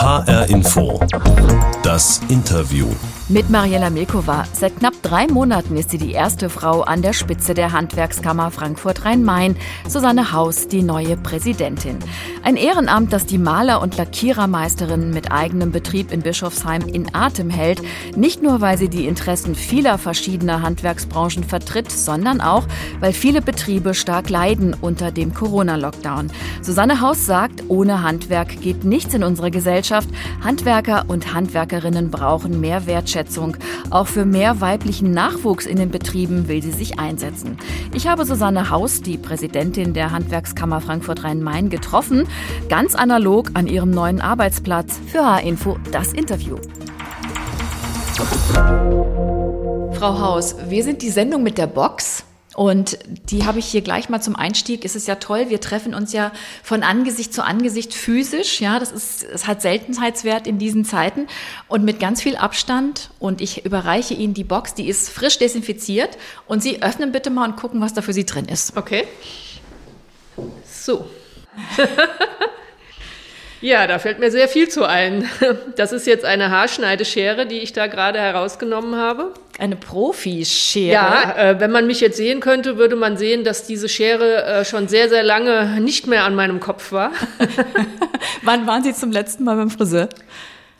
HR Info. Das Interview. Mit Mariella Milkova. Seit knapp drei Monaten ist sie die erste Frau an der Spitze der Handwerkskammer Frankfurt-Rhein-Main. Susanne Haus, die neue Präsidentin. Ein Ehrenamt, das die Maler- und Lackierermeisterin mit eigenem Betrieb in Bischofsheim in Atem hält. Nicht nur, weil sie die Interessen vieler verschiedener Handwerksbranchen vertritt, sondern auch, weil viele Betriebe stark leiden unter dem Corona-Lockdown. Susanne Haus sagt, ohne Handwerk geht nichts in unserer Gesellschaft. Handwerker und Handwerkerinnen brauchen mehr Wertschätzung. Auch für mehr weiblichen Nachwuchs in den Betrieben will sie sich einsetzen. Ich habe Susanne Haus, die Präsidentin der Handwerkskammer Frankfurt-Rhein-Main, getroffen, ganz analog an ihrem neuen Arbeitsplatz. Für H-Info das Interview. Frau Haus, wir sind die Sendung mit der Box. Und die habe ich hier gleich mal zum Einstieg. Es ist ja toll, wir treffen uns ja von Angesicht zu Angesicht physisch. Ja, das ist, es hat Seltenheitswert in diesen Zeiten und mit ganz viel Abstand. Und ich überreiche Ihnen die Box, die ist frisch desinfiziert. Und Sie öffnen bitte mal und gucken, was da für Sie drin ist. Okay. So. Ja, da fällt mir sehr viel zu ein. Das ist jetzt eine Haarschneideschere, die ich da gerade herausgenommen habe. Eine Profischere? Ja, äh, wenn man mich jetzt sehen könnte, würde man sehen, dass diese Schere äh, schon sehr, sehr lange nicht mehr an meinem Kopf war. Wann waren Sie zum letzten Mal beim Friseur?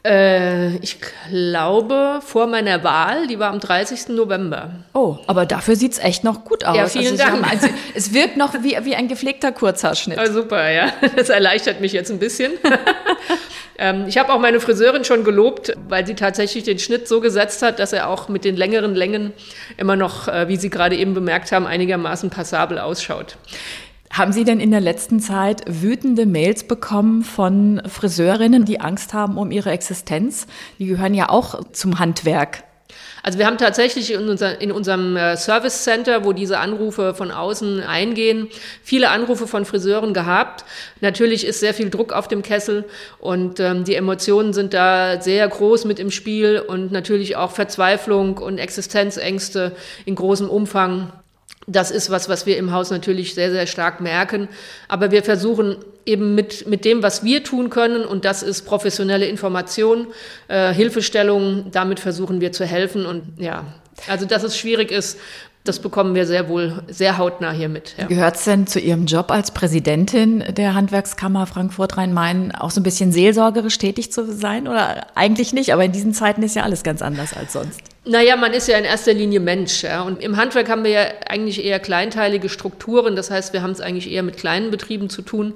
Äh, ich glaube, vor meiner Wahl, die war am 30. November. Oh, aber dafür sieht es echt noch gut aus. Ja, vielen also Dank. Haben, also, es wirkt noch wie, wie ein gepflegter Kurzhaarschnitt. Ah, super, ja. Das erleichtert mich jetzt ein bisschen. ähm, ich habe auch meine Friseurin schon gelobt, weil sie tatsächlich den Schnitt so gesetzt hat, dass er auch mit den längeren Längen immer noch, äh, wie Sie gerade eben bemerkt haben, einigermaßen passabel ausschaut. Haben Sie denn in der letzten Zeit wütende Mails bekommen von Friseurinnen, die Angst haben um ihre Existenz? Die gehören ja auch zum Handwerk. Also wir haben tatsächlich in, unser, in unserem äh, Service Center, wo diese Anrufe von außen eingehen, viele Anrufe von Friseuren gehabt. Natürlich ist sehr viel Druck auf dem Kessel und ähm, die Emotionen sind da sehr groß mit im Spiel und natürlich auch Verzweiflung und Existenzängste in großem Umfang. Das ist was, was wir im Haus natürlich sehr, sehr stark merken. Aber wir versuchen eben mit, mit dem, was wir tun können, und das ist professionelle Information, äh, Hilfestellung, damit versuchen wir zu helfen. Und ja, also dass es schwierig ist, das bekommen wir sehr wohl sehr hautnah hier mit. Ja. Gehört es denn zu Ihrem Job als Präsidentin der Handwerkskammer Frankfurt-Rhein-Main auch so ein bisschen seelsorgerisch tätig zu sein? Oder eigentlich nicht, aber in diesen Zeiten ist ja alles ganz anders als sonst. Naja, man ist ja in erster Linie Mensch. Ja. Und im Handwerk haben wir ja eigentlich eher kleinteilige Strukturen. Das heißt, wir haben es eigentlich eher mit kleinen Betrieben zu tun.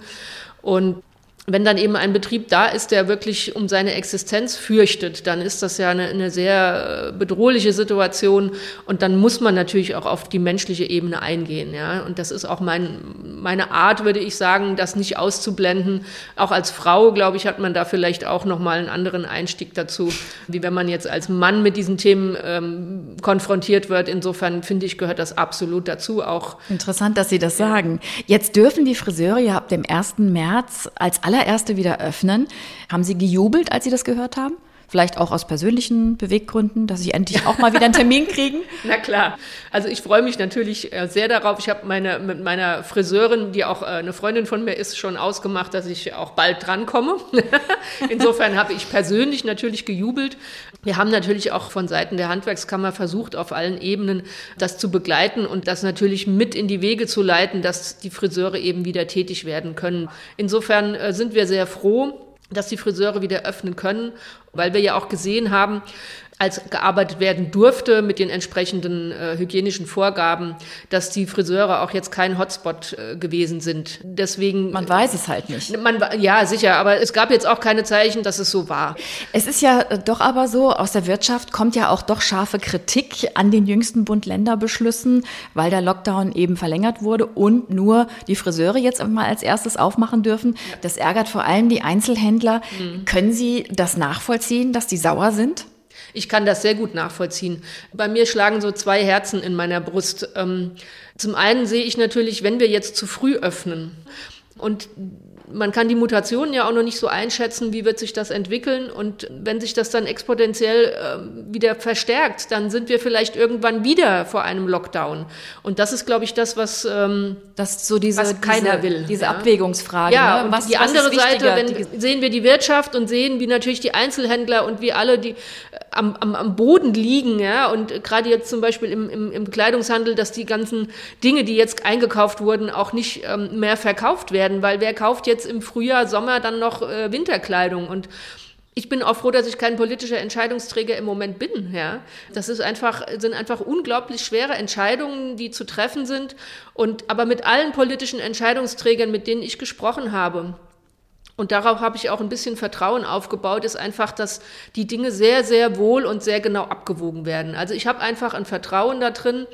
Und wenn dann eben ein Betrieb da ist, der wirklich um seine Existenz fürchtet, dann ist das ja eine, eine, sehr bedrohliche Situation und dann muss man natürlich auch auf die menschliche Ebene eingehen. Ja? Und das ist auch mein, meine Art, würde ich sagen, das nicht auszublenden. Auch als Frau, glaube ich, hat man da vielleicht auch nochmal einen anderen Einstieg dazu, wie wenn man jetzt als Mann mit diesen Themen ähm, konfrontiert wird. Insofern finde ich, gehört das absolut dazu auch. Interessant, dass Sie das sagen. Jetzt dürfen die Friseure ja ab dem 1. März als alle allererste wieder öffnen. Haben Sie gejubelt, als Sie das gehört haben? Vielleicht auch aus persönlichen Beweggründen, dass Sie endlich auch mal wieder einen Termin kriegen? Na klar. Also ich freue mich natürlich äh, sehr darauf. Ich habe meine, mit meiner Friseurin, die auch äh, eine Freundin von mir ist, schon ausgemacht, dass ich auch bald drankomme. Insofern habe ich persönlich natürlich gejubelt. Wir haben natürlich auch von Seiten der Handwerkskammer versucht, auf allen Ebenen das zu begleiten und das natürlich mit in die Wege zu leiten, dass die Friseure eben wieder tätig werden können. Insofern äh, sind wir sehr froh, dass die Friseure wieder öffnen können, weil wir ja auch gesehen haben, als gearbeitet werden durfte mit den entsprechenden äh, hygienischen Vorgaben, dass die Friseure auch jetzt kein Hotspot äh, gewesen sind. Deswegen man weiß es halt nicht. Man, ja, sicher, aber es gab jetzt auch keine Zeichen, dass es so war. Es ist ja äh, doch aber so, aus der Wirtschaft kommt ja auch doch scharfe Kritik an den jüngsten Bund-Länder-Beschlüssen, weil der Lockdown eben verlängert wurde und nur die Friseure jetzt mal als erstes aufmachen dürfen. Das ärgert vor allem die Einzelhändler. Mhm. Können Sie das nachvollziehen, dass die sauer sind? Ich kann das sehr gut nachvollziehen. Bei mir schlagen so zwei Herzen in meiner Brust. Ähm, zum einen sehe ich natürlich, wenn wir jetzt zu früh öffnen und man kann die Mutationen ja auch noch nicht so einschätzen, wie wird sich das entwickeln. Und wenn sich das dann exponentiell äh, wieder verstärkt, dann sind wir vielleicht irgendwann wieder vor einem Lockdown. Und das ist, glaube ich, das, was, ähm, das so diese, was keiner diese, will. Diese ja. Abwägungsfrage. Ja, ne? und was, die was andere Seite, wenn, sehen wir die Wirtschaft und sehen, wie natürlich die Einzelhändler und wie alle, die am, am, am Boden liegen, ja, und gerade jetzt zum Beispiel im, im, im Kleidungshandel, dass die ganzen Dinge, die jetzt eingekauft wurden, auch nicht ähm, mehr verkauft werden, weil wer kauft jetzt im Frühjahr, Sommer dann noch äh, Winterkleidung und ich bin auch froh, dass ich kein politischer Entscheidungsträger im Moment bin. Ja, das ist einfach sind einfach unglaublich schwere Entscheidungen, die zu treffen sind. Und aber mit allen politischen Entscheidungsträgern, mit denen ich gesprochen habe, und darauf habe ich auch ein bisschen Vertrauen aufgebaut, ist einfach, dass die Dinge sehr, sehr wohl und sehr genau abgewogen werden. Also ich habe einfach ein Vertrauen da drin,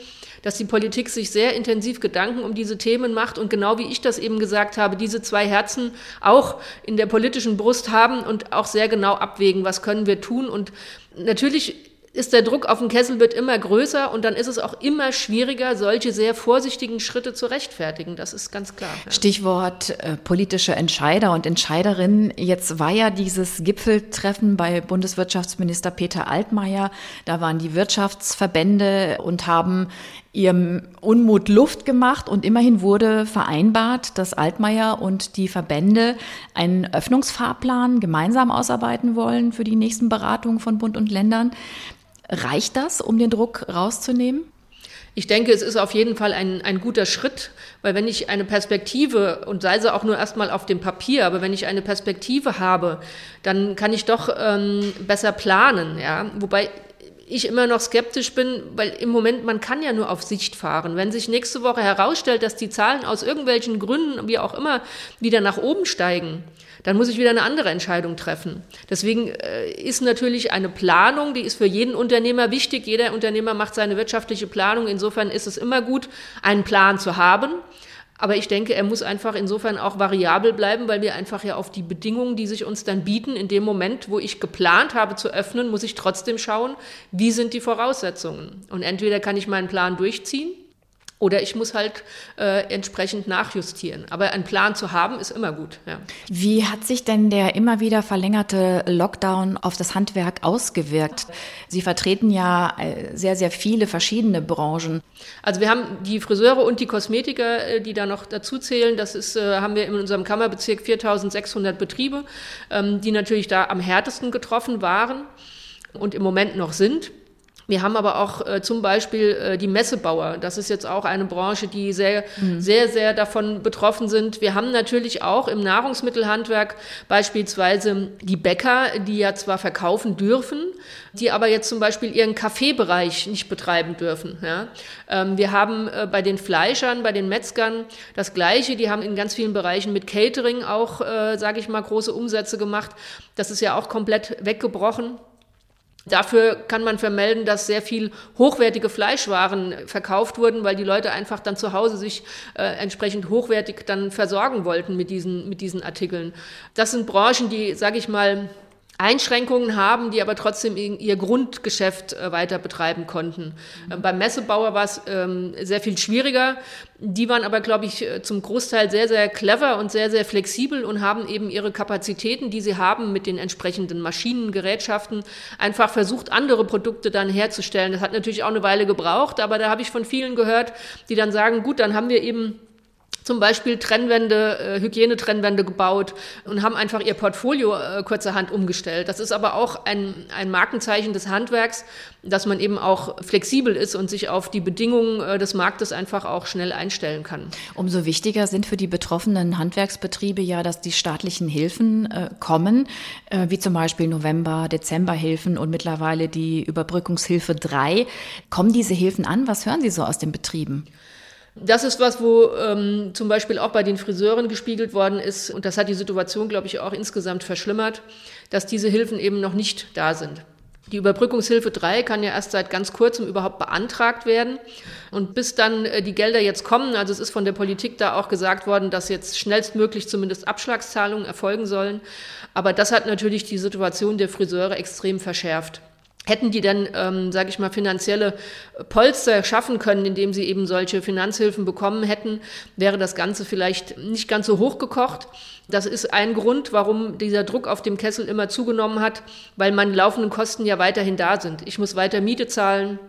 dass die Politik sich sehr intensiv Gedanken um diese Themen macht und genau wie ich das eben gesagt habe, diese zwei Herzen auch in der politischen Brust haben und auch sehr genau abwägen, was können wir tun. Und natürlich ist der Druck auf den Kessel wird immer größer und dann ist es auch immer schwieriger, solche sehr vorsichtigen Schritte zu rechtfertigen. Das ist ganz klar. Ja. Stichwort äh, politische Entscheider und Entscheiderinnen. Jetzt war ja dieses Gipfeltreffen bei Bundeswirtschaftsminister Peter Altmaier. Da waren die Wirtschaftsverbände und haben ihrem Unmut Luft gemacht und immerhin wurde vereinbart, dass Altmaier und die Verbände einen Öffnungsfahrplan gemeinsam ausarbeiten wollen für die nächsten Beratungen von Bund und Ländern. Reicht das, um den Druck rauszunehmen? Ich denke, es ist auf jeden Fall ein, ein guter Schritt, weil wenn ich eine Perspektive, und sei sie auch nur erstmal auf dem Papier, aber wenn ich eine Perspektive habe, dann kann ich doch ähm, besser planen. Ja? Wobei ich immer noch skeptisch bin, weil im Moment man kann ja nur auf Sicht fahren. Wenn sich nächste Woche herausstellt, dass die Zahlen aus irgendwelchen Gründen, wie auch immer, wieder nach oben steigen, dann muss ich wieder eine andere Entscheidung treffen. Deswegen äh, ist natürlich eine Planung, die ist für jeden Unternehmer wichtig. Jeder Unternehmer macht seine wirtschaftliche Planung. Insofern ist es immer gut, einen Plan zu haben. Aber ich denke, er muss einfach insofern auch variabel bleiben, weil wir einfach ja auf die Bedingungen, die sich uns dann bieten, in dem Moment, wo ich geplant habe zu öffnen, muss ich trotzdem schauen, wie sind die Voraussetzungen. Und entweder kann ich meinen Plan durchziehen oder ich muss halt äh, entsprechend nachjustieren. Aber einen Plan zu haben, ist immer gut. Ja. Wie hat sich denn der immer wieder verlängerte Lockdown auf das Handwerk ausgewirkt? Sie vertreten ja äh, sehr, sehr viele verschiedene Branchen. Also wir haben die Friseure und die Kosmetiker, äh, die da noch dazu zählen. Das ist, äh, haben wir in unserem Kammerbezirk 4600 Betriebe, ähm, die natürlich da am härtesten getroffen waren und im Moment noch sind. Wir haben aber auch äh, zum Beispiel äh, die Messebauer. Das ist jetzt auch eine Branche, die sehr, mhm. sehr, sehr davon betroffen sind. Wir haben natürlich auch im Nahrungsmittelhandwerk beispielsweise die Bäcker, die ja zwar verkaufen dürfen, die aber jetzt zum Beispiel ihren Kaffeebereich nicht betreiben dürfen. Ja. Ähm, wir haben äh, bei den Fleischern, bei den Metzgern das Gleiche. Die haben in ganz vielen Bereichen mit Catering auch, äh, sage ich mal, große Umsätze gemacht. Das ist ja auch komplett weggebrochen. Dafür kann man vermelden, dass sehr viel hochwertige Fleischwaren verkauft wurden, weil die Leute einfach dann zu Hause sich äh, entsprechend hochwertig dann versorgen wollten mit diesen, mit diesen Artikeln. Das sind Branchen, die, sage ich mal, Einschränkungen haben, die aber trotzdem ihr Grundgeschäft äh, weiter betreiben konnten. Mhm. beim Messebauer war es ähm, sehr viel schwieriger. Die waren aber, glaube ich, äh, zum Großteil sehr, sehr clever und sehr, sehr flexibel und haben eben ihre Kapazitäten, die sie haben mit den entsprechenden Maschinen, Gerätschaften, einfach versucht, andere Produkte dann herzustellen. Das hat natürlich auch eine Weile gebraucht, aber da habe ich von vielen gehört, die dann sagen, gut, dann haben wir eben zum Beispiel Trennwände, äh, Hygienetrennwände gebaut und haben einfach ihr Portfolio äh, kurzerhand umgestellt. Das ist aber auch ein, ein Markenzeichen des Handwerks, dass man eben auch flexibel ist und sich auf die Bedingungen äh, des Marktes einfach auch schnell einstellen kann. Umso wichtiger sind für die betroffenen Handwerksbetriebe ja, dass die staatlichen Hilfen äh, kommen, äh, wie zum Beispiel November, Dezemberhilfen und mittlerweile die Überbrückungshilfe 3. Kommen diese Hilfen an? Was hören Sie so aus den Betrieben? Das ist was, wo ähm, zum Beispiel auch bei den Friseuren gespiegelt worden ist, und das hat die Situation, glaube ich, auch insgesamt verschlimmert, dass diese Hilfen eben noch nicht da sind. Die Überbrückungshilfe 3 kann ja erst seit ganz kurzem überhaupt beantragt werden. Und bis dann äh, die Gelder jetzt kommen, also es ist von der Politik da auch gesagt worden, dass jetzt schnellstmöglich zumindest Abschlagszahlungen erfolgen sollen. Aber das hat natürlich die Situation der Friseure extrem verschärft. Hätten die dann, ähm, sage ich mal, finanzielle Polster schaffen können, indem sie eben solche Finanzhilfen bekommen hätten, wäre das Ganze vielleicht nicht ganz so hochgekocht. Das ist ein Grund, warum dieser Druck auf dem Kessel immer zugenommen hat, weil meine laufenden Kosten ja weiterhin da sind. Ich muss weiter Miete zahlen,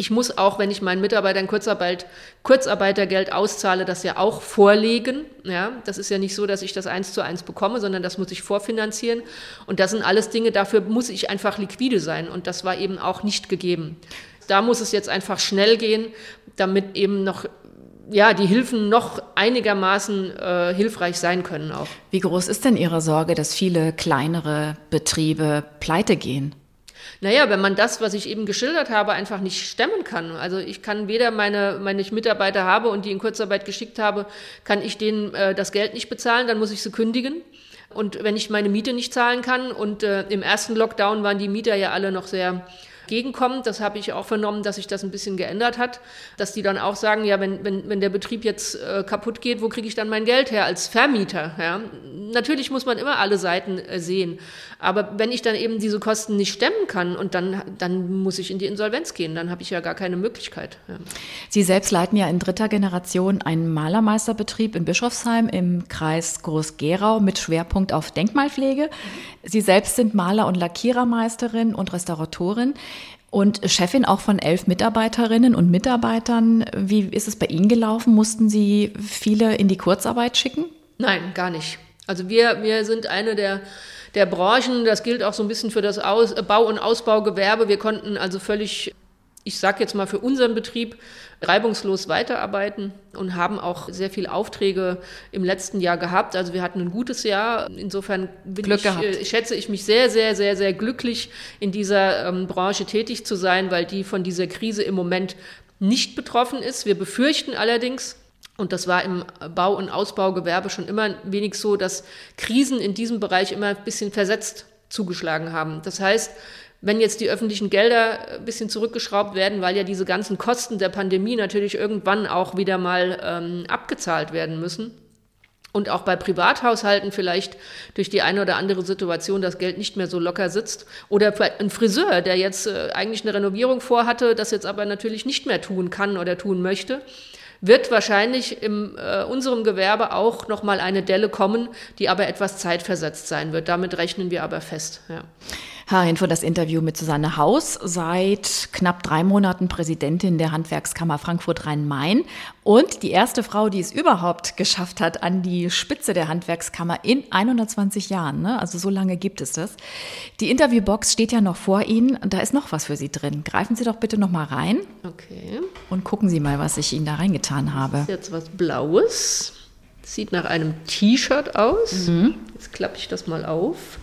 ich muss auch, wenn ich meinen Mitarbeitern Kurzarbeit, Kurzarbeitergeld auszahle, das ja auch vorlegen. Ja, das ist ja nicht so, dass ich das eins zu eins bekomme, sondern das muss ich vorfinanzieren. Und das sind alles Dinge, dafür muss ich einfach liquide sein. Und das war eben auch nicht gegeben. Da muss es jetzt einfach schnell gehen, damit eben noch ja, die Hilfen noch einigermaßen äh, hilfreich sein können auch. Wie groß ist denn Ihre Sorge, dass viele kleinere Betriebe pleite gehen? Naja, wenn man das, was ich eben geschildert habe, einfach nicht stemmen kann. Also ich kann weder meine, meine Mitarbeiter habe und die in Kurzarbeit geschickt habe, kann ich denen äh, das Geld nicht bezahlen, dann muss ich sie kündigen. Und wenn ich meine Miete nicht zahlen kann und äh, im ersten Lockdown waren die Mieter ja alle noch sehr entgegenkommt. Das habe ich auch vernommen, dass sich das ein bisschen geändert hat, dass die dann auch sagen, ja, wenn, wenn, wenn der Betrieb jetzt äh, kaputt geht, wo kriege ich dann mein Geld her als Vermieter? Ja? Natürlich muss man immer alle Seiten äh, sehen, aber wenn ich dann eben diese Kosten nicht stemmen kann und dann, dann muss ich in die Insolvenz gehen, dann habe ich ja gar keine Möglichkeit. Ja. Sie selbst leiten ja in dritter Generation einen Malermeisterbetrieb in Bischofsheim im Kreis Groß-Gerau mit Schwerpunkt auf Denkmalpflege. Sie selbst sind Maler- und Lackierermeisterin und Restauratorin und Chefin auch von elf Mitarbeiterinnen und Mitarbeitern. Wie ist es bei Ihnen gelaufen? Mussten Sie viele in die Kurzarbeit schicken? Nein, gar nicht. Also wir, wir sind eine der, der Branchen, das gilt auch so ein bisschen für das Aus, Bau- und Ausbaugewerbe. Wir konnten also völlig ich sage jetzt mal für unseren Betrieb, reibungslos weiterarbeiten und haben auch sehr viele Aufträge im letzten Jahr gehabt. Also wir hatten ein gutes Jahr. Insofern ich, äh, schätze ich mich sehr, sehr, sehr, sehr glücklich, in dieser ähm, Branche tätig zu sein, weil die von dieser Krise im Moment nicht betroffen ist. Wir befürchten allerdings, und das war im Bau- und Ausbaugewerbe schon immer wenig so, dass Krisen in diesem Bereich immer ein bisschen versetzt zugeschlagen haben. Das heißt, wenn jetzt die öffentlichen Gelder ein bisschen zurückgeschraubt werden, weil ja diese ganzen Kosten der Pandemie natürlich irgendwann auch wieder mal ähm, abgezahlt werden müssen. Und auch bei Privathaushalten vielleicht durch die eine oder andere Situation das Geld nicht mehr so locker sitzt. Oder ein Friseur, der jetzt äh, eigentlich eine Renovierung vorhatte, das jetzt aber natürlich nicht mehr tun kann oder tun möchte wird wahrscheinlich in äh, unserem Gewerbe auch nochmal eine Delle kommen, die aber etwas zeitversetzt sein wird. Damit rechnen wir aber fest. Ja. Herr Info, das Interview mit Susanne Haus, seit knapp drei Monaten Präsidentin der Handwerkskammer Frankfurt-Rhein-Main und die erste Frau, die es überhaupt geschafft hat an die Spitze der Handwerkskammer in 120 Jahren. Ne? Also so lange gibt es das. Die Interviewbox steht ja noch vor Ihnen. Da ist noch was für Sie drin. Greifen Sie doch bitte noch mal rein. Okay. Und gucken Sie mal, was ich Ihnen da reingetan habe. Das ist jetzt was Blaues. Sieht nach einem T-Shirt aus. Mhm. Jetzt klappe ich das mal auf.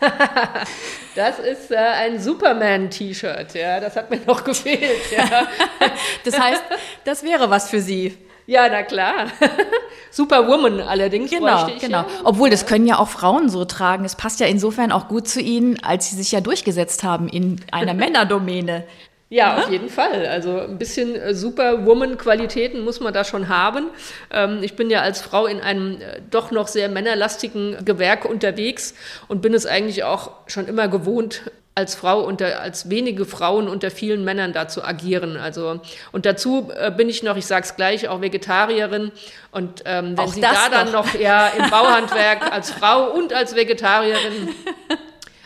das ist äh, ein Superman-T-Shirt, ja, das hat mir noch gefehlt. Ja. das heißt, das wäre was für Sie. Ja, na klar. Superwoman allerdings. Genau, genau. Ja. Obwohl, das können ja auch Frauen so tragen. Es passt ja insofern auch gut zu Ihnen, als Sie sich ja durchgesetzt haben in einer Männerdomäne. Ja, ja, auf jeden Fall. Also ein bisschen äh, Superwoman-Qualitäten muss man da schon haben. Ähm, ich bin ja als Frau in einem äh, doch noch sehr männerlastigen Gewerk unterwegs und bin es eigentlich auch schon immer gewohnt, als Frau unter, als wenige Frauen unter vielen Männern da zu agieren. Also, und dazu äh, bin ich noch, ich sage es gleich, auch Vegetarierin. Und ähm, wenn auch Sie da dann noch ja, im Bauhandwerk als Frau und als Vegetarierin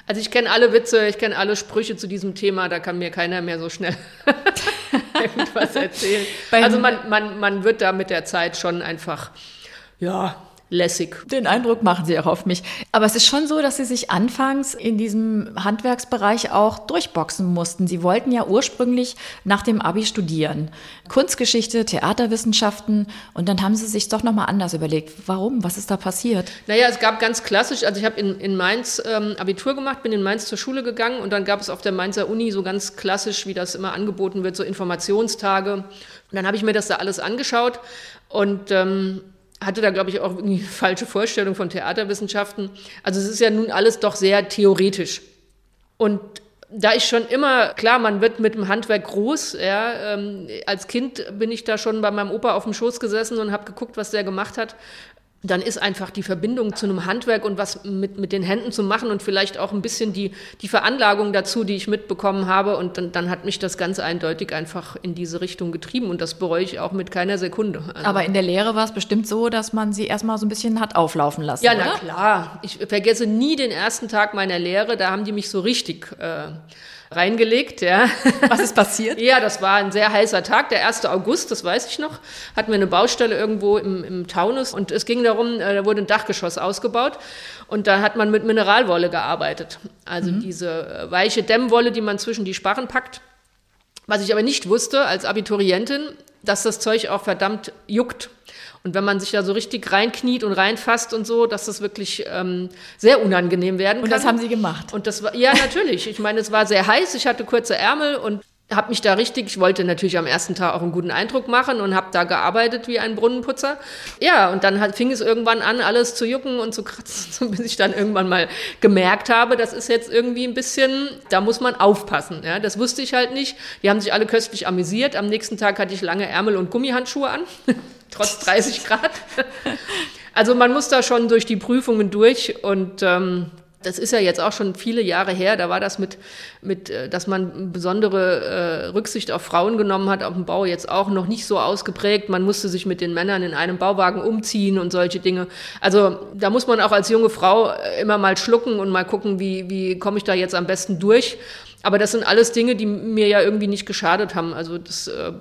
Also ich kenne alle Witze, ich kenne alle Sprüche zu diesem Thema, da kann mir keiner mehr so schnell irgendwas erzählen. also man, man, man wird da mit der Zeit schon einfach, ja, lässig. Den Eindruck machen Sie auch auf mich. Aber es ist schon so, dass Sie sich anfangs in diesem Handwerksbereich auch durchboxen mussten. Sie wollten ja ursprünglich nach dem Abi studieren. Kunstgeschichte, Theaterwissenschaften und dann haben Sie sich doch nochmal anders überlegt. Warum? Was ist da passiert? Naja, es gab ganz klassisch, also ich habe in, in Mainz ähm, Abitur gemacht, bin in Mainz zur Schule gegangen und dann gab es auf der Mainzer Uni so ganz klassisch, wie das immer angeboten wird, so Informationstage. Und dann habe ich mir das da alles angeschaut und ähm, hatte da, glaube ich, auch irgendwie eine falsche Vorstellung von Theaterwissenschaften. Also es ist ja nun alles doch sehr theoretisch. Und da ich schon immer, klar, man wird mit dem Handwerk groß. Ja, ähm, als Kind bin ich da schon bei meinem Opa auf dem Schoß gesessen und habe geguckt, was der gemacht hat. Dann ist einfach die Verbindung zu einem Handwerk und was mit, mit den Händen zu machen und vielleicht auch ein bisschen die, die Veranlagung dazu, die ich mitbekommen habe. Und dann, dann hat mich das ganz eindeutig einfach in diese Richtung getrieben und das bereue ich auch mit keiner Sekunde. Also Aber in der Lehre war es bestimmt so, dass man sie erstmal so ein bisschen hat auflaufen lassen. Ja, oder? na klar. Ich vergesse nie den ersten Tag meiner Lehre, da haben die mich so richtig. Äh, reingelegt. Ja. Was ist passiert? ja, das war ein sehr heißer Tag, der 1. August, das weiß ich noch. Hatten wir eine Baustelle irgendwo im, im Taunus und es ging darum, äh, da wurde ein Dachgeschoss ausgebaut und da hat man mit Mineralwolle gearbeitet. Also mhm. diese äh, weiche Dämmwolle, die man zwischen die Sparren packt. Was ich aber nicht wusste als Abiturientin, dass das Zeug auch verdammt juckt. Und wenn man sich da so richtig reinkniet und reinfasst und so, dass das wirklich ähm, sehr unangenehm werden kann. Und das haben Sie gemacht? Und das war, ja, natürlich. Ich meine, es war sehr heiß, ich hatte kurze Ärmel und habe mich da richtig, ich wollte natürlich am ersten Tag auch einen guten Eindruck machen und habe da gearbeitet wie ein Brunnenputzer. Ja, und dann hat, fing es irgendwann an, alles zu jucken und zu kratzen, bis ich dann irgendwann mal gemerkt habe, das ist jetzt irgendwie ein bisschen, da muss man aufpassen. Ja, das wusste ich halt nicht. Die haben sich alle köstlich amüsiert. Am nächsten Tag hatte ich lange Ärmel und Gummihandschuhe an, trotz 30 Grad. Also man muss da schon durch die Prüfungen durch und ähm, das ist ja jetzt auch schon viele Jahre her, da war das mit, mit äh, dass man besondere äh, Rücksicht auf Frauen genommen hat auf dem Bau jetzt auch noch nicht so ausgeprägt. Man musste sich mit den Männern in einem Bauwagen umziehen und solche Dinge. Also da muss man auch als junge Frau immer mal schlucken und mal gucken, wie, wie komme ich da jetzt am besten durch. Aber das sind alles Dinge, die mir ja irgendwie nicht geschadet haben. Also das äh,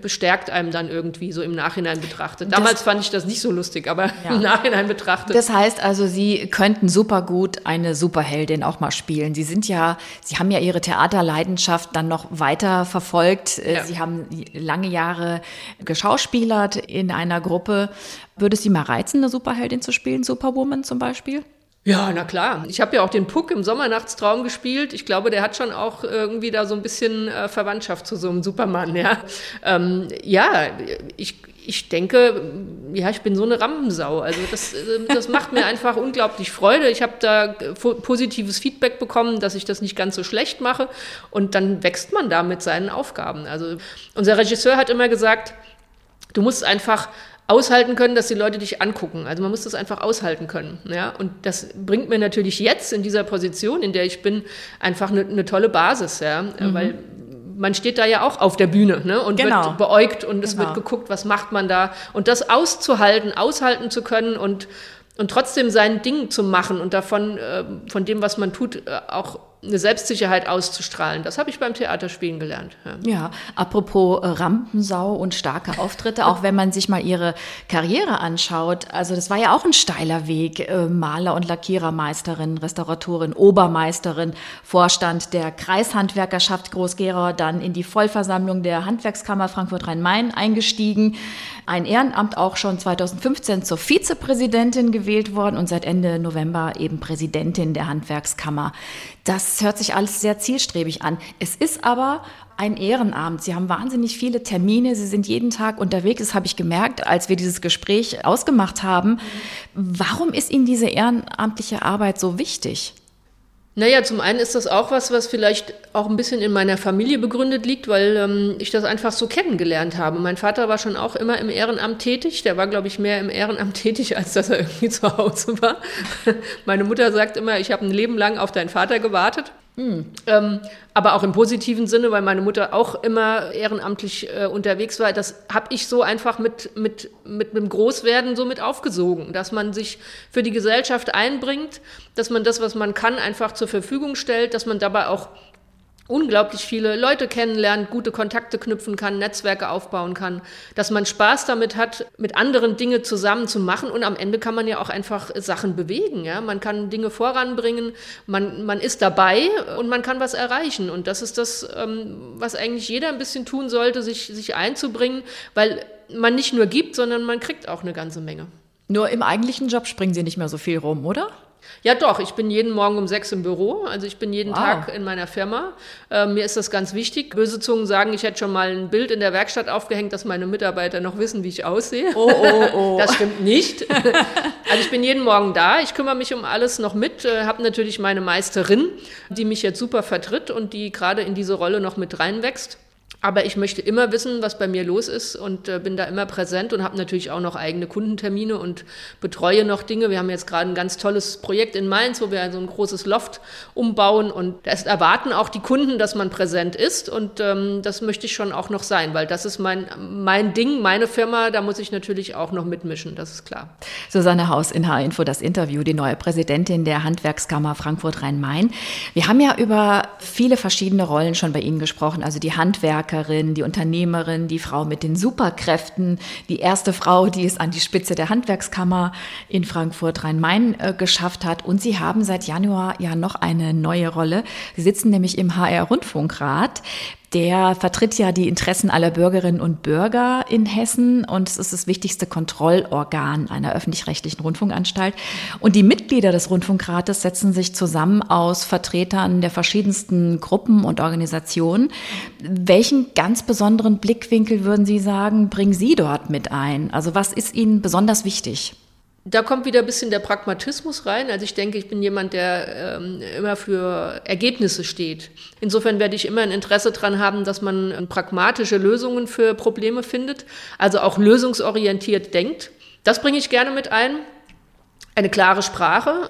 bestärkt einem dann irgendwie so im Nachhinein betrachtet. Damals das, fand ich das nicht so lustig, aber ja. im Nachhinein betrachtet. Das heißt also, Sie könnten super gut eine Superheldin auch mal spielen. Sie sind ja, Sie haben ja Ihre Theaterleidenschaft dann noch weiter verfolgt. Äh, ja. Sie haben lange Jahre geschauspielert in einer Gruppe. Würde es Sie mal reizen, eine Superheldin zu spielen, Superwoman zum Beispiel? Ja, na klar. Ich habe ja auch den Puck im Sommernachtstraum gespielt. Ich glaube, der hat schon auch irgendwie da so ein bisschen äh, Verwandtschaft zu so einem Supermann, ja. Ähm, ja, ich, ich denke, ja, ich bin so eine Rampensau. Also das, äh, das macht mir einfach unglaublich Freude. Ich habe da positives Feedback bekommen, dass ich das nicht ganz so schlecht mache. Und dann wächst man da mit seinen Aufgaben. Also unser Regisseur hat immer gesagt, du musst einfach aushalten können, dass die Leute dich angucken. Also man muss das einfach aushalten können. Ja? Und das bringt mir natürlich jetzt in dieser Position, in der ich bin, einfach eine, eine tolle Basis, ja? Mhm. weil man steht da ja auch auf der Bühne ne? und genau. wird beäugt und es wird genau. geguckt, was macht man da. Und das auszuhalten, aushalten zu können und, und trotzdem sein Ding zu machen und davon, äh, von dem, was man tut, äh, auch eine Selbstsicherheit auszustrahlen. Das habe ich beim Theaterspielen gelernt. Ja, ja apropos äh, Rampensau und starke Auftritte, auch wenn man sich mal ihre Karriere anschaut. Also das war ja auch ein steiler Weg. Äh, Maler- und Lackierermeisterin, Restauratorin, Obermeisterin, Vorstand der Kreishandwerkerschaft Groß-Gerau, dann in die Vollversammlung der Handwerkskammer Frankfurt-Rhein-Main eingestiegen. Ein Ehrenamt auch schon 2015 zur Vizepräsidentin gewählt worden und seit Ende November eben Präsidentin der Handwerkskammer. Das hört sich alles sehr zielstrebig an. Es ist aber ein Ehrenamt. Sie haben wahnsinnig viele Termine. Sie sind jeden Tag unterwegs. Das habe ich gemerkt, als wir dieses Gespräch ausgemacht haben. Warum ist Ihnen diese ehrenamtliche Arbeit so wichtig? Naja, zum einen ist das auch was, was vielleicht auch ein bisschen in meiner Familie begründet liegt, weil ähm, ich das einfach so kennengelernt habe. Mein Vater war schon auch immer im Ehrenamt tätig. Der war, glaube ich, mehr im Ehrenamt tätig, als dass er irgendwie zu Hause war. Meine Mutter sagt immer, ich habe ein Leben lang auf deinen Vater gewartet. Mhm. Ähm, aber auch im positiven Sinne, weil meine Mutter auch immer ehrenamtlich äh, unterwegs war. Das habe ich so einfach mit, mit, mit dem Großwerden so mit aufgesogen, dass man sich für die Gesellschaft einbringt, dass man das, was man kann, einfach zur Verfügung stellt, dass man dabei auch unglaublich viele Leute kennenlernt, gute Kontakte knüpfen kann, Netzwerke aufbauen kann, dass man Spaß damit hat, mit anderen Dinge zusammen zu machen und am Ende kann man ja auch einfach Sachen bewegen, ja, man kann Dinge voranbringen, man, man ist dabei und man kann was erreichen und das ist das, ähm, was eigentlich jeder ein bisschen tun sollte, sich, sich einzubringen, weil man nicht nur gibt, sondern man kriegt auch eine ganze Menge. Nur im eigentlichen Job springen Sie nicht mehr so viel rum, oder? Ja, doch. Ich bin jeden Morgen um sechs im Büro. Also ich bin jeden wow. Tag in meiner Firma. Äh, mir ist das ganz wichtig. Böse Zungen sagen, ich hätte schon mal ein Bild in der Werkstatt aufgehängt, dass meine Mitarbeiter noch wissen, wie ich aussehe. Oh, oh, oh. Das stimmt nicht. also ich bin jeden Morgen da. Ich kümmere mich um alles noch mit. Äh, habe natürlich meine Meisterin, die mich jetzt super vertritt und die gerade in diese Rolle noch mit reinwächst. Aber ich möchte immer wissen, was bei mir los ist und äh, bin da immer präsent und habe natürlich auch noch eigene Kundentermine und betreue noch Dinge. Wir haben jetzt gerade ein ganz tolles Projekt in Mainz, wo wir so ein großes Loft umbauen und da erwarten auch die Kunden, dass man präsent ist und ähm, das möchte ich schon auch noch sein, weil das ist mein, mein Ding, meine Firma, da muss ich natürlich auch noch mitmischen, das ist klar. Susanne Haus in H-Info, das Interview, die neue Präsidentin der Handwerkskammer Frankfurt-Rhein-Main. Wir haben ja über viele verschiedene Rollen schon bei Ihnen gesprochen, also die Handwerker, Handwerkerin, die Unternehmerin, die Frau mit den Superkräften, die erste Frau, die es an die Spitze der Handwerkskammer in Frankfurt-Rhein-Main äh, geschafft hat. Und Sie haben seit Januar ja noch eine neue Rolle. Sie sitzen nämlich im HR-Rundfunkrat der vertritt ja die Interessen aller Bürgerinnen und Bürger in Hessen und es ist das wichtigste Kontrollorgan einer öffentlich-rechtlichen Rundfunkanstalt. Und die Mitglieder des Rundfunkrates setzen sich zusammen aus Vertretern der verschiedensten Gruppen und Organisationen. Welchen ganz besonderen Blickwinkel würden Sie sagen, bringen Sie dort mit ein? Also was ist Ihnen besonders wichtig? Da kommt wieder ein bisschen der Pragmatismus rein. Also ich denke, ich bin jemand, der ähm, immer für Ergebnisse steht. Insofern werde ich immer ein Interesse daran haben, dass man pragmatische Lösungen für Probleme findet, also auch lösungsorientiert denkt. Das bringe ich gerne mit ein. Eine klare Sprache.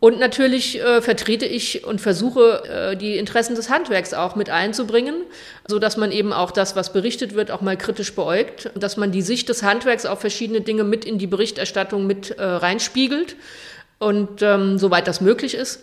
Und natürlich äh, vertrete ich und versuche, äh, die Interessen des Handwerks auch mit einzubringen, so dass man eben auch das, was berichtet wird, auch mal kritisch beäugt, dass man die Sicht des Handwerks auf verschiedene Dinge mit in die Berichterstattung mit äh, reinspiegelt und ähm, soweit das möglich ist.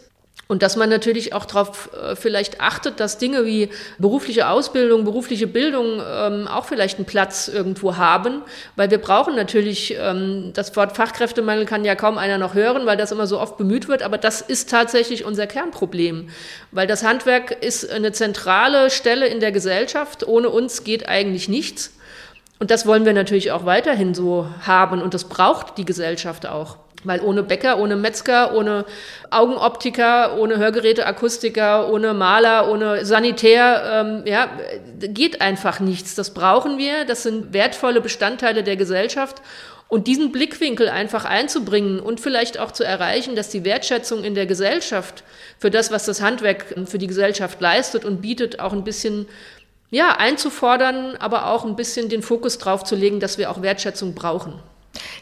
Und dass man natürlich auch darauf äh, vielleicht achtet, dass Dinge wie berufliche Ausbildung, berufliche Bildung ähm, auch vielleicht einen Platz irgendwo haben, weil wir brauchen natürlich, ähm, das Wort Fachkräftemangel kann ja kaum einer noch hören, weil das immer so oft bemüht wird, aber das ist tatsächlich unser Kernproblem, weil das Handwerk ist eine zentrale Stelle in der Gesellschaft. Ohne uns geht eigentlich nichts. Und das wollen wir natürlich auch weiterhin so haben und das braucht die Gesellschaft auch. Weil ohne Bäcker, ohne Metzger, ohne Augenoptiker, ohne Hörgeräteakustiker, ohne Maler, ohne Sanitär, ähm, ja, geht einfach nichts. Das brauchen wir. Das sind wertvolle Bestandteile der Gesellschaft. Und diesen Blickwinkel einfach einzubringen und vielleicht auch zu erreichen, dass die Wertschätzung in der Gesellschaft für das, was das Handwerk für die Gesellschaft leistet und bietet, auch ein bisschen ja, einzufordern, aber auch ein bisschen den Fokus drauf zu legen, dass wir auch Wertschätzung brauchen.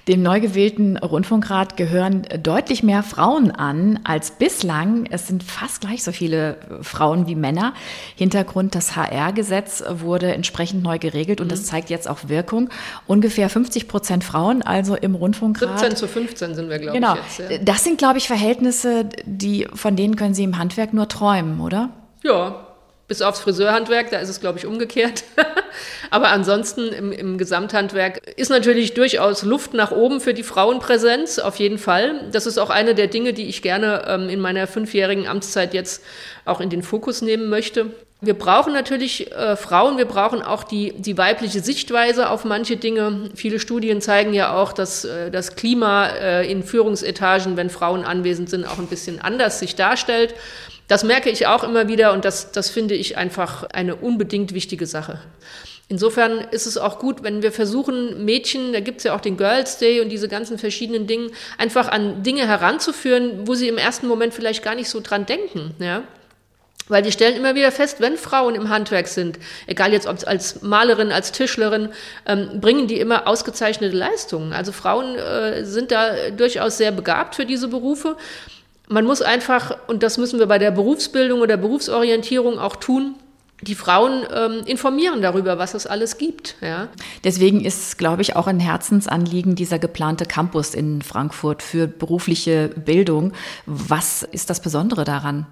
Dem neu gewählten Rundfunkrat gehören deutlich mehr Frauen an als bislang. Es sind fast gleich so viele Frauen wie Männer. Hintergrund, das HR-Gesetz wurde entsprechend neu geregelt und mhm. das zeigt jetzt auch Wirkung. Ungefähr 50 Prozent Frauen also im Rundfunkrat. 17 zu 15 sind wir, glaube genau. ich, jetzt. Ja. Das sind, glaube ich, Verhältnisse, die, von denen können Sie im Handwerk nur träumen, oder? Ja, bis aufs Friseurhandwerk, da ist es, glaube ich, umgekehrt. Aber ansonsten im, im, Gesamthandwerk ist natürlich durchaus Luft nach oben für die Frauenpräsenz, auf jeden Fall. Das ist auch eine der Dinge, die ich gerne ähm, in meiner fünfjährigen Amtszeit jetzt auch in den Fokus nehmen möchte. Wir brauchen natürlich äh, Frauen, wir brauchen auch die, die weibliche Sichtweise auf manche Dinge. Viele Studien zeigen ja auch, dass äh, das Klima äh, in Führungsetagen, wenn Frauen anwesend sind, auch ein bisschen anders sich darstellt. Das merke ich auch immer wieder und das, das finde ich einfach eine unbedingt wichtige Sache. Insofern ist es auch gut, wenn wir versuchen, Mädchen, da gibt es ja auch den Girls Day und diese ganzen verschiedenen Dinge, einfach an Dinge heranzuführen, wo sie im ersten Moment vielleicht gar nicht so dran denken. Ja? Weil wir stellen immer wieder fest, wenn Frauen im Handwerk sind, egal jetzt ob als Malerin, als Tischlerin, ähm, bringen die immer ausgezeichnete Leistungen. Also Frauen äh, sind da durchaus sehr begabt für diese Berufe man muss einfach, und das müssen wir bei der Berufsbildung oder Berufsorientierung auch tun, die Frauen ähm, informieren darüber, was es alles gibt. Ja. Deswegen ist, glaube ich, auch ein Herzensanliegen dieser geplante Campus in Frankfurt für berufliche Bildung. Was ist das Besondere daran?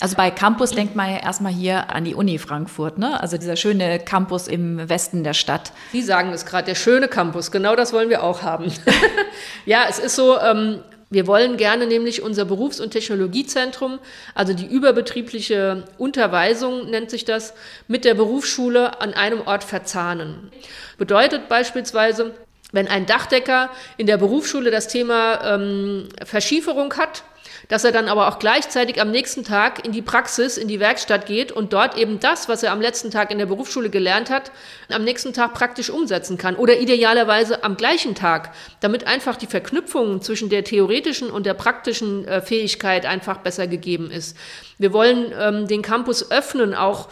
Also bei Campus denkt man ja erstmal hier an die Uni Frankfurt, ne? Also dieser schöne Campus im Westen der Stadt. Sie sagen es gerade, der schöne Campus, genau das wollen wir auch haben. ja, es ist so, ähm, wir wollen gerne nämlich unser Berufs- und Technologiezentrum, also die überbetriebliche Unterweisung nennt sich das, mit der Berufsschule an einem Ort verzahnen. Bedeutet beispielsweise, wenn ein Dachdecker in der Berufsschule das Thema ähm, Verschieferung hat, dass er dann aber auch gleichzeitig am nächsten Tag in die Praxis, in die Werkstatt geht und dort eben das, was er am letzten Tag in der Berufsschule gelernt hat, am nächsten Tag praktisch umsetzen kann oder idealerweise am gleichen Tag, damit einfach die Verknüpfung zwischen der theoretischen und der praktischen äh, Fähigkeit einfach besser gegeben ist. Wir wollen ähm, den Campus öffnen, auch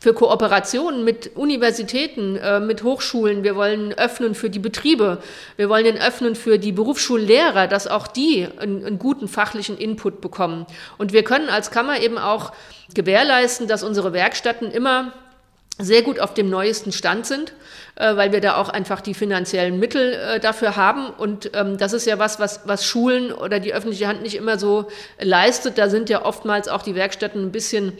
für Kooperationen mit Universitäten, äh, mit Hochschulen. Wir wollen öffnen für die Betriebe. Wir wollen den öffnen für die Berufsschullehrer, dass auch die einen, einen guten fachlichen Input bekommen. Und wir können als Kammer eben auch gewährleisten, dass unsere Werkstätten immer sehr gut auf dem neuesten Stand sind, äh, weil wir da auch einfach die finanziellen Mittel äh, dafür haben. Und ähm, das ist ja was, was, was Schulen oder die öffentliche Hand nicht immer so leistet. Da sind ja oftmals auch die Werkstätten ein bisschen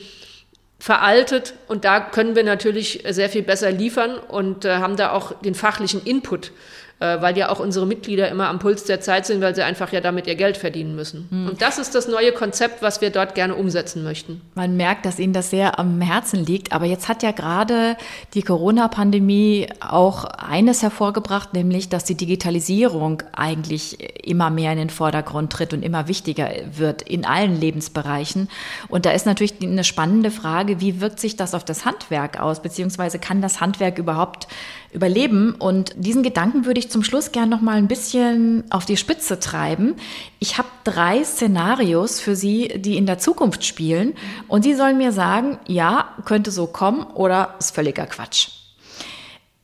veraltet und da können wir natürlich sehr viel besser liefern und äh, haben da auch den fachlichen Input äh, weil ja auch unsere Mitglieder immer am Puls der Zeit sind, weil sie einfach ja damit ihr Geld verdienen müssen. Hm. Und das ist das neue Konzept, was wir dort gerne umsetzen möchten. Man merkt, dass Ihnen das sehr am Herzen liegt. Aber jetzt hat ja gerade die Corona-Pandemie auch eines hervorgebracht, nämlich, dass die Digitalisierung eigentlich immer mehr in den Vordergrund tritt und immer wichtiger wird in allen Lebensbereichen. Und da ist natürlich eine spannende Frage, wie wirkt sich das auf das Handwerk aus, beziehungsweise kann das Handwerk überhaupt überleben? Und diesen Gedanken würde ich zum Schluss gern noch mal ein bisschen auf die Spitze treiben. Ich habe drei Szenarios für Sie, die in der Zukunft spielen. Und Sie sollen mir sagen, ja, könnte so kommen oder ist völliger Quatsch.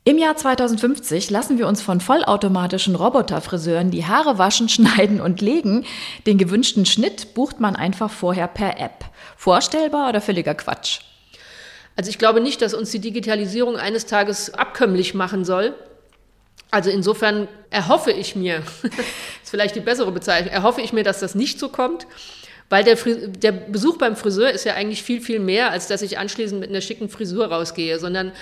Im Jahr 2050 lassen wir uns von vollautomatischen Roboterfriseuren die Haare waschen, schneiden und legen. Den gewünschten Schnitt bucht man einfach vorher per App. Vorstellbar oder völliger Quatsch? Also ich glaube nicht, dass uns die Digitalisierung eines Tages abkömmlich machen soll. Also insofern erhoffe ich mir, ist vielleicht die bessere Bezeichnung, erhoffe ich mir, dass das nicht so kommt. Weil der, der, Besuch beim Friseur ist ja eigentlich viel, viel mehr, als dass ich anschließend mit einer schicken Frisur rausgehe, sondern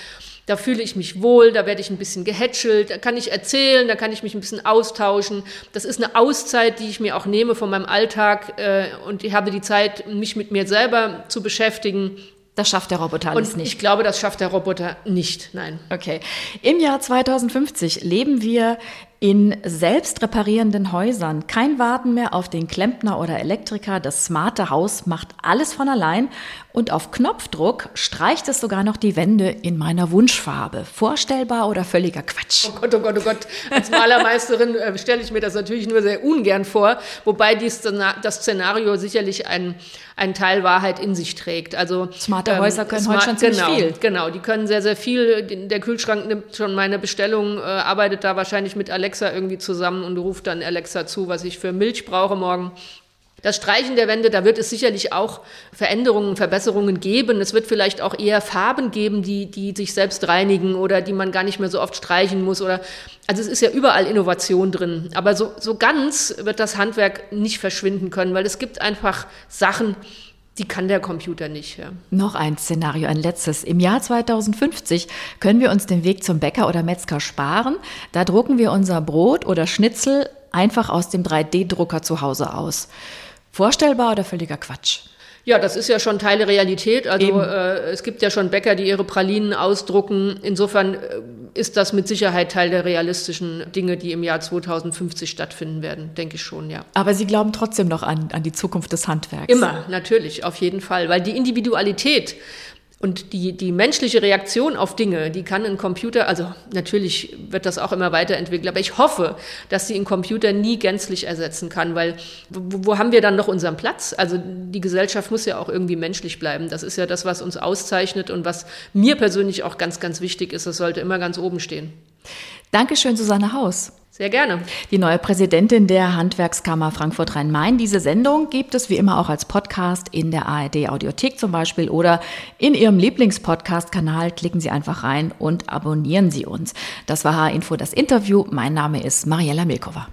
da fühle ich mich wohl, da werde ich ein bisschen gehätschelt, da kann ich erzählen, da kann ich mich ein bisschen austauschen. Das ist eine Auszeit, die ich mir auch nehme von meinem Alltag äh, und ich habe die Zeit, mich mit mir selber zu beschäftigen. Das schafft der Roboter alles Und nicht. Ich glaube, das schafft der Roboter nicht. Nein. Okay. Im Jahr 2050 leben wir in selbstreparierenden Häusern. Kein Warten mehr auf den Klempner oder Elektriker. Das smarte Haus macht alles von allein. Und auf Knopfdruck streicht es sogar noch die Wände in meiner Wunschfarbe. Vorstellbar oder völliger Quatsch? Oh Gott, oh Gott, oh Gott. Als Malermeisterin äh, stelle ich mir das natürlich nur sehr ungern vor, wobei dies, das Szenario sicherlich einen, einen Teil Wahrheit in sich trägt. Also smarte ähm, Häuser können smart, heute schon ziemlich genau, viel. Genau, die können sehr, sehr viel. Der Kühlschrank nimmt schon meine Bestellung, äh, arbeitet da wahrscheinlich mit Alexa irgendwie zusammen und ruft dann Alexa zu, was ich für Milch brauche morgen. Das Streichen der Wände, da wird es sicherlich auch Veränderungen, Verbesserungen geben. Es wird vielleicht auch eher Farben geben, die, die sich selbst reinigen oder die man gar nicht mehr so oft streichen muss. Oder, also es ist ja überall Innovation drin. Aber so, so ganz wird das Handwerk nicht verschwinden können, weil es gibt einfach Sachen, die kann der Computer nicht. Ja. Noch ein Szenario, ein letztes. Im Jahr 2050 können wir uns den Weg zum Bäcker oder Metzger sparen. Da drucken wir unser Brot oder Schnitzel einfach aus dem 3D-Drucker zu Hause aus. Vorstellbar oder völliger Quatsch? Ja, das ist ja schon Teil der Realität. Also äh, es gibt ja schon Bäcker, die ihre Pralinen ausdrucken. Insofern äh, ist das mit Sicherheit Teil der realistischen Dinge, die im Jahr 2050 stattfinden werden, denke ich schon, ja. Aber Sie glauben trotzdem noch an, an die Zukunft des Handwerks? Immer, natürlich, auf jeden Fall. Weil die Individualität und die, die menschliche Reaktion auf Dinge, die kann ein Computer, also natürlich wird das auch immer weiterentwickelt, aber ich hoffe, dass sie ein Computer nie gänzlich ersetzen kann, weil wo, wo haben wir dann noch unseren Platz? Also die Gesellschaft muss ja auch irgendwie menschlich bleiben. Das ist ja das, was uns auszeichnet und was mir persönlich auch ganz, ganz wichtig ist. Das sollte immer ganz oben stehen. Dankeschön, Susanne Haus. Sehr gerne. Die neue Präsidentin der Handwerkskammer Frankfurt-Rhein-Main. Diese Sendung gibt es wie immer auch als Podcast in der ARD Audiothek zum Beispiel oder in Ihrem Lieblingspodcast-Kanal. Klicken Sie einfach rein und abonnieren Sie uns. Das war H-Info, das Interview. Mein Name ist Mariella Milkova.